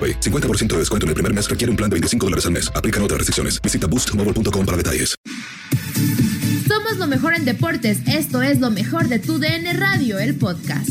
AroPay. 50% de descuento en el primer mes requiere un plan de 25 dólares al mes. Aplican otras restricciones. Visita boostmobile.com para detalles. Somos lo mejor en deportes. Esto es lo mejor de tu DN Radio, el podcast.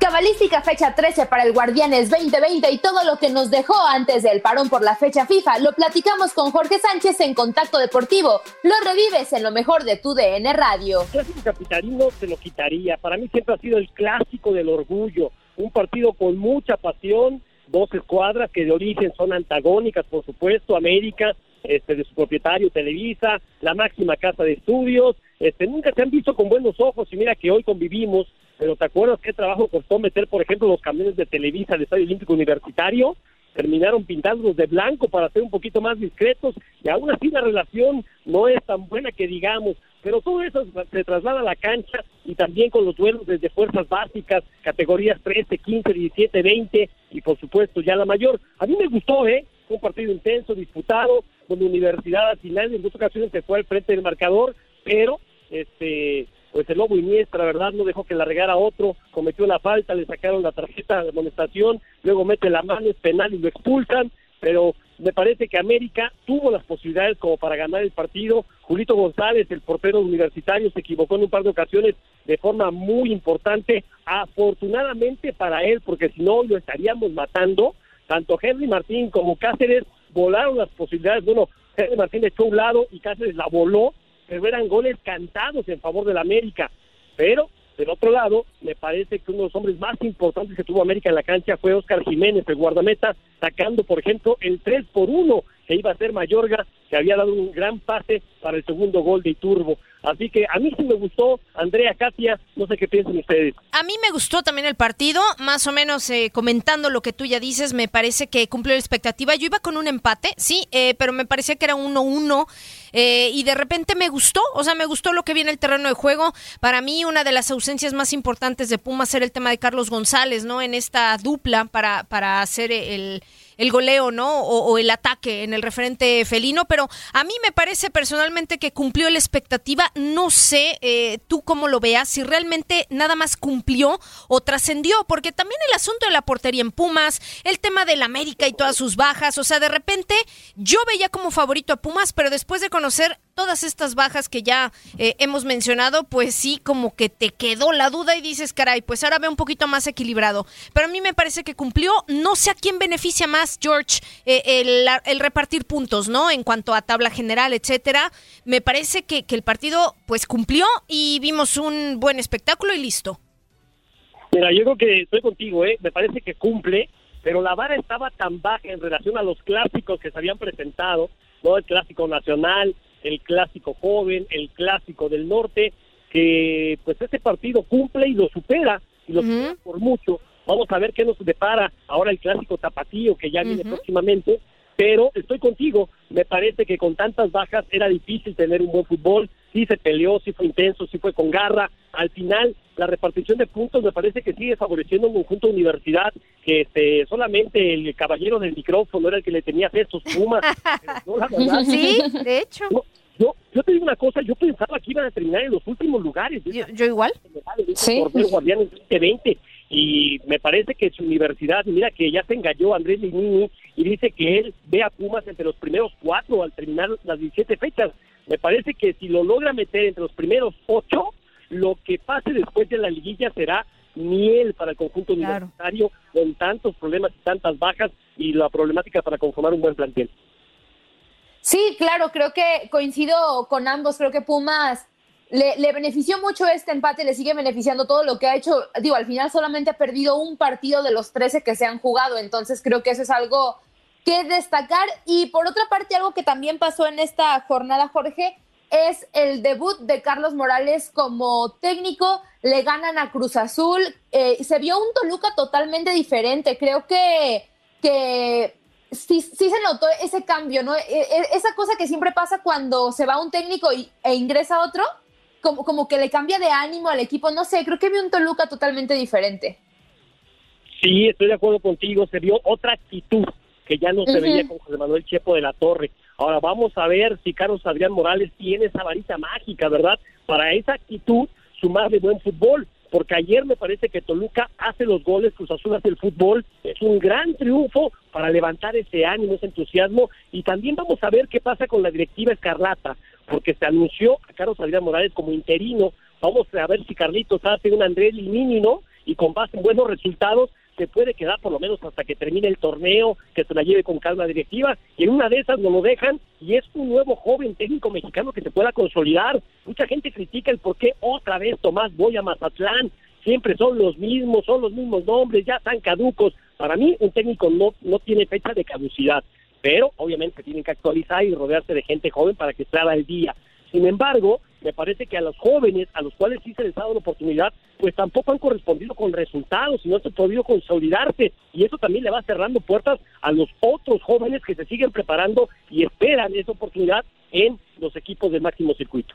Cabalística fecha 13 para el Guardianes 2020 y todo lo que nos dejó antes del parón por la fecha FIFA lo platicamos con Jorge Sánchez en Contacto Deportivo. Lo revives en lo mejor de tu DN Radio. El clásico capitalino se lo quitaría. Para mí siempre ha sido el clásico del orgullo. Un partido con mucha pasión, dos escuadras que de origen son antagónicas, por supuesto, América, este, de su propietario Televisa, la máxima casa de estudios, este, nunca se han visto con buenos ojos y mira que hoy convivimos, pero ¿te acuerdas qué trabajo costó meter, por ejemplo, los camiones de Televisa al Estadio Olímpico Universitario? Terminaron pintándolos de blanco para ser un poquito más discretos y aún así la relación no es tan buena que digamos, pero todo eso se traslada a la cancha y también con los duelos desde fuerzas básicas, categorías 13, 15, 17, 20 y por supuesto ya la mayor. A mí me gustó, ¿eh? Fue un partido intenso, disputado, donde Universidad al final en dos ocasiones se fue al frente del marcador, pero este pues el Lobo Iniestra, la verdad, no dejó que la regara otro, cometió la falta, le sacaron la tarjeta de amonestación, luego mete la mano, es penal y lo expulsan, pero me parece que América tuvo las posibilidades como para ganar el partido. Julito González, el portero universitario, se equivocó en un par de ocasiones de forma muy importante, afortunadamente para él, porque si no lo estaríamos matando. Tanto Henry Martín como Cáceres volaron las posibilidades. Bueno, Henry Martín echó un lado y Cáceres la voló, pero eran goles cantados en favor del América. Pero del otro lado, me parece que uno de los hombres más importantes que tuvo América en la cancha fue Oscar Jiménez, el guardameta, sacando, por ejemplo, el 3 por 1 que iba a ser Mayorga, que había dado un gran pase para el segundo gol de Iturbo. Así que a mí sí me gustó, Andrea, Katia, no sé qué piensan ustedes. A mí me gustó también el partido, más o menos eh, comentando lo que tú ya dices, me parece que cumplió la expectativa. Yo iba con un empate, sí, eh, pero me parecía que era 1-1 eh, y de repente me gustó, o sea, me gustó lo que viene el terreno de juego. Para mí una de las ausencias más importantes de Pumas era el tema de Carlos González, ¿no? En esta dupla para, para hacer el el goleo, ¿no? O, el ataque en el referente felino, pero a mí me parece personalmente que cumplió la expectativa. No sé eh, tú cómo lo veas, si realmente nada más cumplió o trascendió, porque también el asunto de la portería en Pumas, el tema del América y todas sus bajas, o sea, de repente yo veía como favorito a Pumas, pero después de conocer todas estas bajas que ya eh, hemos mencionado, pues sí, como que te quedó la duda y dices, caray, pues ahora ve un poquito más equilibrado. Pero a mí me parece que cumplió, no sé a quién beneficia más, George, eh, el, repartir puntos, ¿no? En cuanto a tabla general, etcétera. Me parece que, que el partido, pues cumplió y vimos un buen espectáculo y listo. Mira, yo creo que estoy contigo, ¿eh? Me parece que cumple, pero la vara estaba tan baja en relación a los clásicos que se habían presentado, ¿no? El clásico nacional, el clásico joven, el clásico del norte, que pues este partido cumple y lo supera, y lo supera por mucho, Vamos a ver qué nos depara ahora el clásico tapatío que ya viene próximamente. Pero estoy contigo, me parece que con tantas bajas era difícil tener un buen fútbol. Sí se peleó, sí fue intenso, sí fue con garra. Al final, la repartición de puntos me parece que sigue favoreciendo un conjunto de universidad que este, solamente el caballero del micrófono era el que le tenía estos Pumas. sí, de hecho. Yo, yo te digo una cosa, yo pensaba que iban a terminar en los últimos lugares. Yo, igual. Sí. Guardianes 2020 y me parece que su universidad, mira que ya se engañó Andrés Linini y dice que él ve a Pumas entre los primeros cuatro al terminar las 17 fechas. Me parece que si lo logra meter entre los primeros ocho, lo que pase después de la liguilla será miel para el conjunto universitario con tantos problemas y tantas bajas y la problemática para conformar un buen plantel. Sí, claro, creo que coincido con ambos. Creo que Pumas le, le, benefició mucho este empate, le sigue beneficiando todo lo que ha hecho. Digo, al final solamente ha perdido un partido de los 13 que se han jugado, entonces creo que eso es algo que destacar. Y por otra parte, algo que también pasó en esta jornada, Jorge, es el debut de Carlos Morales como técnico. Le ganan a Cruz Azul. Eh, se vio un Toluca totalmente diferente. Creo que, que sí, sí se notó ese cambio, ¿no? E, e, esa cosa que siempre pasa cuando se va un técnico y, e ingresa otro, como, como que le cambia de ánimo al equipo, no sé, creo que vi un Toluca totalmente diferente. Sí, estoy de acuerdo contigo, se vio otra actitud que ya no se veía con José Manuel Chepo de la Torre. Ahora vamos a ver si Carlos Adrián Morales tiene esa varita mágica, ¿verdad? Para esa actitud, sumar de buen fútbol porque ayer me parece que Toluca hace los goles, Cruz Azul hace el fútbol, es un gran triunfo para levantar ese ánimo, ese entusiasmo, y también vamos a ver qué pasa con la directiva Escarlata, porque se anunció a Carlos Adrián Morales como interino, vamos a ver si Carlitos hace un Andrés Limini, ¿no? Y con base en buenos resultados, se puede quedar por lo menos hasta que termine el torneo, que se la lleve con calma directiva, y en una de esas no lo dejan, y es un nuevo joven técnico mexicano que se pueda consolidar. Mucha gente critica el por qué otra vez Tomás voy a Mazatlán, siempre son los mismos, son los mismos nombres, ya están caducos. Para mí, un técnico no, no tiene fecha de caducidad, pero obviamente tienen que actualizar y rodearse de gente joven para que esté al día. Sin embargo, me parece que a los jóvenes, a los cuales sí se les ha dado la oportunidad, pues tampoco han correspondido con resultados y no han podido consolidarse. Y eso también le va cerrando puertas a los otros jóvenes que se siguen preparando y esperan esa oportunidad en los equipos de máximo circuito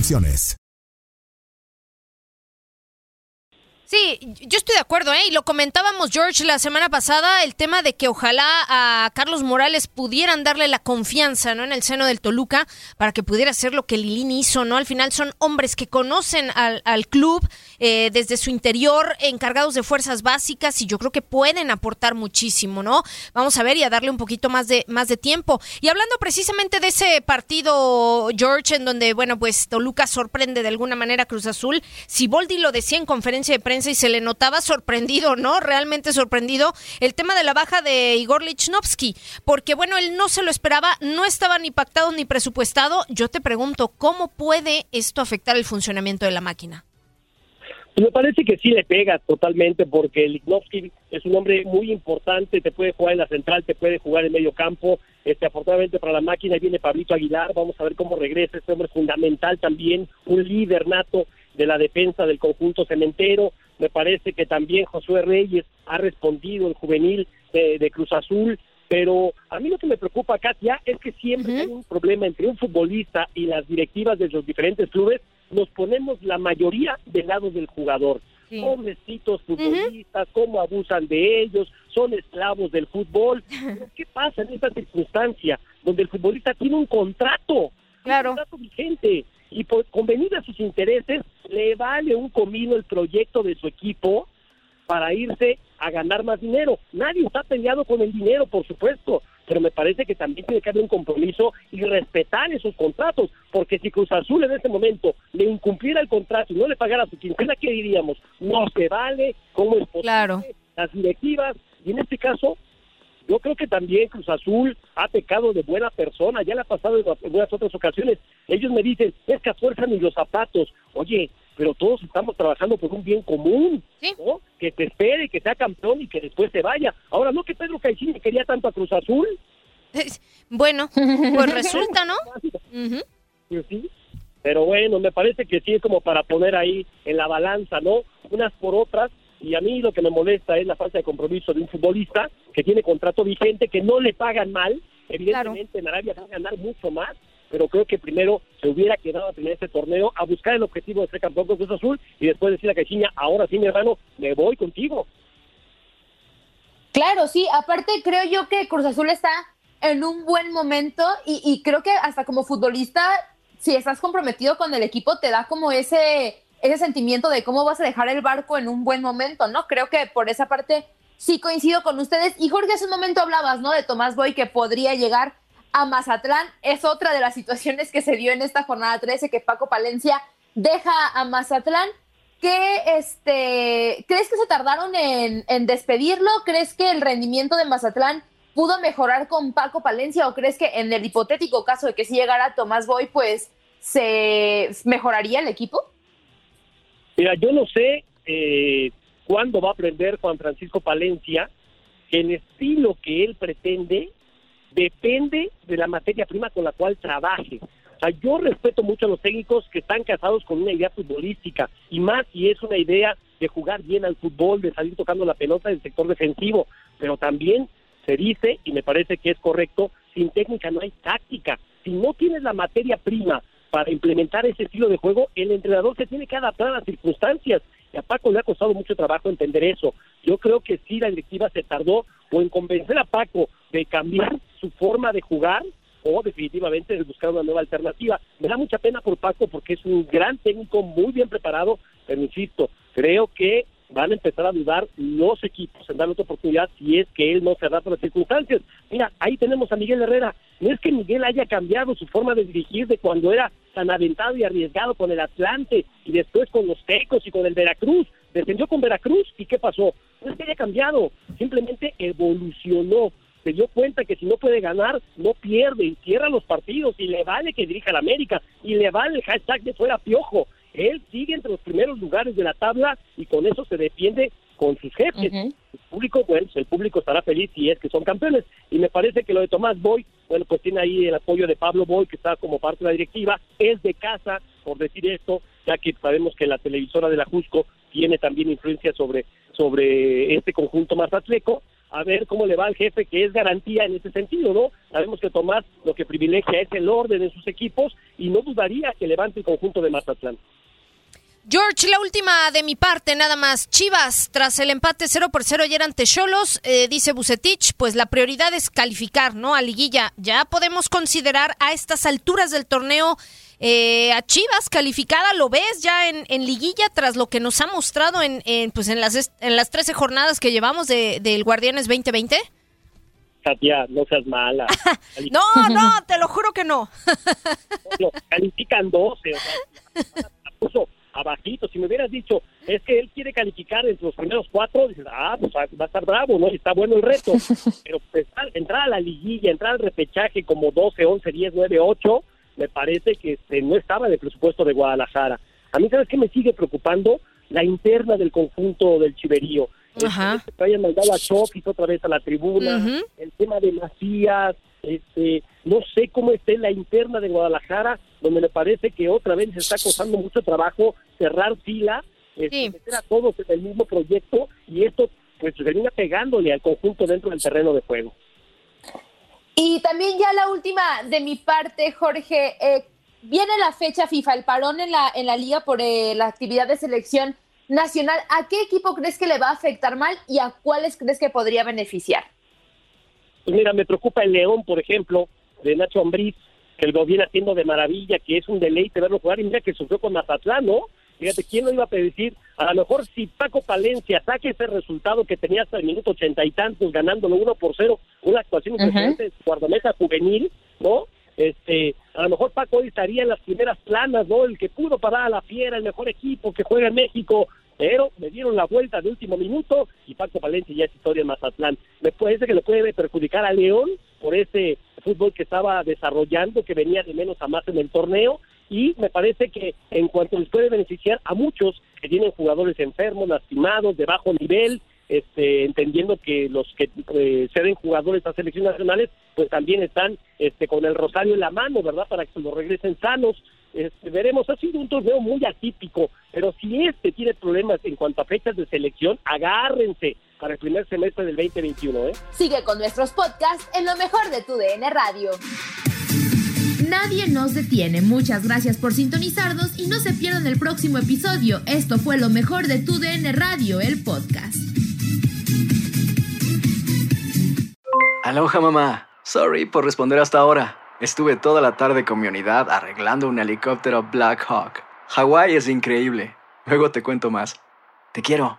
restricciones. Sí, yo estoy de acuerdo, ¿eh? Y lo comentábamos, George, la semana pasada, el tema de que ojalá a Carlos Morales pudieran darle la confianza, ¿no? En el seno del Toluca, para que pudiera hacer lo que Lilini hizo, ¿no? Al final son hombres que conocen al, al club eh, desde su interior, encargados de fuerzas básicas, y yo creo que pueden aportar muchísimo, ¿no? Vamos a ver y a darle un poquito más de, más de tiempo. Y hablando precisamente de ese partido, George, en donde, bueno, pues Toluca sorprende de alguna manera a Cruz Azul, si Boldi lo decía en conferencia de prensa, y se le notaba sorprendido, ¿no? Realmente sorprendido el tema de la baja de Igor Lichnowsky, porque bueno, él no se lo esperaba, no estaba ni pactado ni presupuestado. Yo te pregunto, ¿cómo puede esto afectar el funcionamiento de la máquina? Me parece que sí le pega totalmente porque Lichnowsky es un hombre muy importante, te puede jugar en la central, te puede jugar en medio campo, este, afortunadamente para la máquina viene Pablito Aguilar, vamos a ver cómo regresa, este hombre fundamental también, un líder nato de la defensa del conjunto cementero, me parece que también Josué Reyes ha respondido, el juvenil de, Cruz Azul, pero a mí lo que me preocupa, Katia, es que siempre hay un problema entre un futbolista y las directivas de los diferentes clubes, nos ponemos la mayoría del lado del jugador. Pobrecitos futbolistas, cómo abusan de ellos, son esclavos del fútbol. ¿Qué pasa en esta circunstancia donde el futbolista tiene un contrato, claro. un contrato vigente? Y por convenir a sus intereses le vale un comino el proyecto de su equipo para irse a ganar más dinero. Nadie está peleado con el dinero, por supuesto. pero me parece que también tiene que haber un compromiso y respetar esos contratos, porque si Cruz Azul en ese momento le incumpliera el contrato y no le pagara su quincena, ¿qué diríamos? No se vale, ¿cómo es posible? Claro. Las directivas, y en este caso, yo creo que también Cruz Azul ha pecado de buena persona, ya le ha pasado en algunas otras ocasiones. Ellos me dicen, es que a fuerza ni los zapatos. Oye, pero todos estamos trabajando por un bien común, ¿no? Que te espere, que sea campeón y que después se vaya. Ahora, ¿no que Pedro Caixinha quería tanto a Cruz Azul? Bueno, pues resulta, ¿no? Sí. Pero bueno, me parece que sí es como para poner ahí en la balanza, ¿no? Unas por otras. Y a mí lo que me molesta es la falta de compromiso de un futbolista que tiene contrato vigente, que no le pagan mal. Evidentemente en Arabia va a ganar mucho más, pero creo que primero se hubiera quedado a tener este torneo, a buscar el objetivo de ser campeón con Cruz Azul y después decir a Caixinha, ahora sí, mi hermano, me voy contigo. Claro, sí, aparte creo yo que Cruz Azul está en un buen momento y, y creo que hasta como futbolista, si estás comprometido con el equipo, te da como ese, ese sentimiento de cómo vas a dejar el barco en un buen momento, ¿no? Creo que por esa parte sí coincido con ustedes. Y Jorge, hace un momento hablabas, ¿no? De Tomás Boy que podría llegar a Mazatlán. Es otra de las situaciones que se dio en esta jornada 13, que Paco Palencia deja a Mazatlán. ¿Qué, este, ¿Crees que se tardaron en, en despedirlo? ¿Crees que el rendimiento de Mazatlán pudo mejorar con Paco Palencia o crees que en el hipotético caso de que si llegara Tomás Boy, pues se mejoraría el equipo? Mira, yo no sé eh, cuándo va a aprender Juan Francisco Palencia que el estilo que él pretende depende de la materia prima con la cual trabaje. O sea, yo respeto mucho a los técnicos que están casados con una idea futbolística y más si es una idea de jugar bien al fútbol, de salir tocando la pelota del sector defensivo, pero también se dice, y me parece que es correcto, sin técnica no hay táctica. Si no tienes la materia prima para implementar ese estilo de juego, el entrenador se tiene que adaptar a las circunstancias. Y a Paco le ha costado mucho trabajo entender eso. Yo creo que sí, la directiva se tardó o en convencer a Paco de cambiar su forma de jugar o definitivamente de buscar una nueva alternativa. Me da mucha pena por Paco porque es un gran técnico, muy bien preparado, pero insisto, creo que van a empezar a dudar los equipos en darle otra oportunidad si es que él no se adapta a las circunstancias. Mira, ahí tenemos a Miguel Herrera. No es que Miguel haya cambiado su forma de dirigir de cuando era tan aventado y arriesgado con el Atlante y después con los Tecos y con el Veracruz. Descendió con Veracruz y ¿qué pasó? No es que haya cambiado, simplemente evolucionó. Se dio cuenta que si no puede ganar, no pierde y cierra los partidos y le vale que dirija la América y le vale el hashtag de fuera piojo. Él sigue entre los primeros lugares de la tabla y con eso se defiende con sus jefes. El público, bueno, el público estará feliz si es que son campeones. Y me parece que lo de Tomás Boy, bueno, pues tiene ahí el apoyo de Pablo Boy, que está como parte de la directiva, es de casa, por decir esto, ya que sabemos que la televisora de la Jusco tiene también influencia sobre, sobre este conjunto mazatleco. A ver cómo le va al jefe, que es garantía en ese sentido, ¿no? Sabemos que Tomás lo que privilegia es el orden en sus equipos y no dudaría que levante el conjunto de Mazatlán. George, la última de mi parte, nada más. Chivas, tras el empate 0 por 0 ayer ante Cholos, eh, dice Bucetich, pues la prioridad es calificar, ¿no? A liguilla. Ya podemos considerar a estas alturas del torneo eh, a Chivas calificada, ¿lo ves ya en, en, liguilla tras lo que nos ha mostrado en, en, pues en, las, en las 13 jornadas que llevamos del de, Guardianes 2020? Katia, no seas mala. no, no, te lo juro que no. no califican 12, o sea, abajito. Si me hubieras dicho, es que él quiere calificar entre los primeros cuatro, dices, ah, pues va a estar bravo, ¿no? Y está bueno el reto. Pero pues, entrar a la liguilla, entrar al repechaje como 12, 11, 10, 9, 8, me parece que este, no estaba en el presupuesto de Guadalajara. A mí, ¿sabes qué me sigue preocupando? La interna del conjunto del Chiverío. Ajá. que hayan mandado a Chofis otra vez a la tribuna, uh -huh. el tema de Macías, este, no sé cómo esté la interna de Guadalajara, donde me parece que otra vez se está costando mucho trabajo cerrar fila, este, Sí. meter a todos en el mismo proyecto y esto pues termina pegándole al conjunto dentro del terreno de juego. Y también ya la última de mi parte, Jorge, eh, viene la fecha FIFA, el parón en la, en la liga por eh, la actividad de selección nacional. ¿A qué equipo crees que le va a afectar mal y a cuáles crees que podría beneficiar? Pues mira, me preocupa el León, por ejemplo, de Nacho Ambriz, que lo viene haciendo de maravilla, que es un deleite verlo jugar, y mira que sufrió con Mazatlán, ¿no? Fíjate, ¿quién lo iba a predecir? A lo mejor si Paco Palencia saque ese resultado que tenía hasta el minuto ochenta y tantos, ganándolo uno por cero, una actuación impresionante de su guardameta juvenil, ¿no? Este, a lo mejor Paco hoy estaría en las primeras planas, ¿no? El que pudo parar a la fiera, el mejor equipo que juega en México, pero me dieron la vuelta de último minuto y Paco Palencia ya es historia en Mazatlán. Me parece que le puede perjudicar a León por ese fútbol que estaba desarrollando, que venía de menos a más en el torneo, y me parece que en cuanto les puede beneficiar a muchos que tienen jugadores enfermos, lastimados, de bajo nivel, este, entendiendo que los que eh, ceden jugadores a selecciones nacionales, pues también están este, con el rosario en la mano, ¿verdad? Para que se los regresen sanos. Este, veremos, ha sido un torneo muy atípico, pero si este tiene problemas en cuanto a fechas de selección, agárrense para el primer semestre del 2021. ¿eh? Sigue con nuestros podcasts en lo mejor de tu DN Radio. Nadie nos detiene. Muchas gracias por sintonizarnos y no se pierdan el próximo episodio. Esto fue lo mejor de tu DN Radio, el podcast. Aloha mamá. Sorry por responder hasta ahora. Estuve toda la tarde con mi unidad arreglando un helicóptero Black Hawk. Hawái es increíble. Luego te cuento más. Te quiero.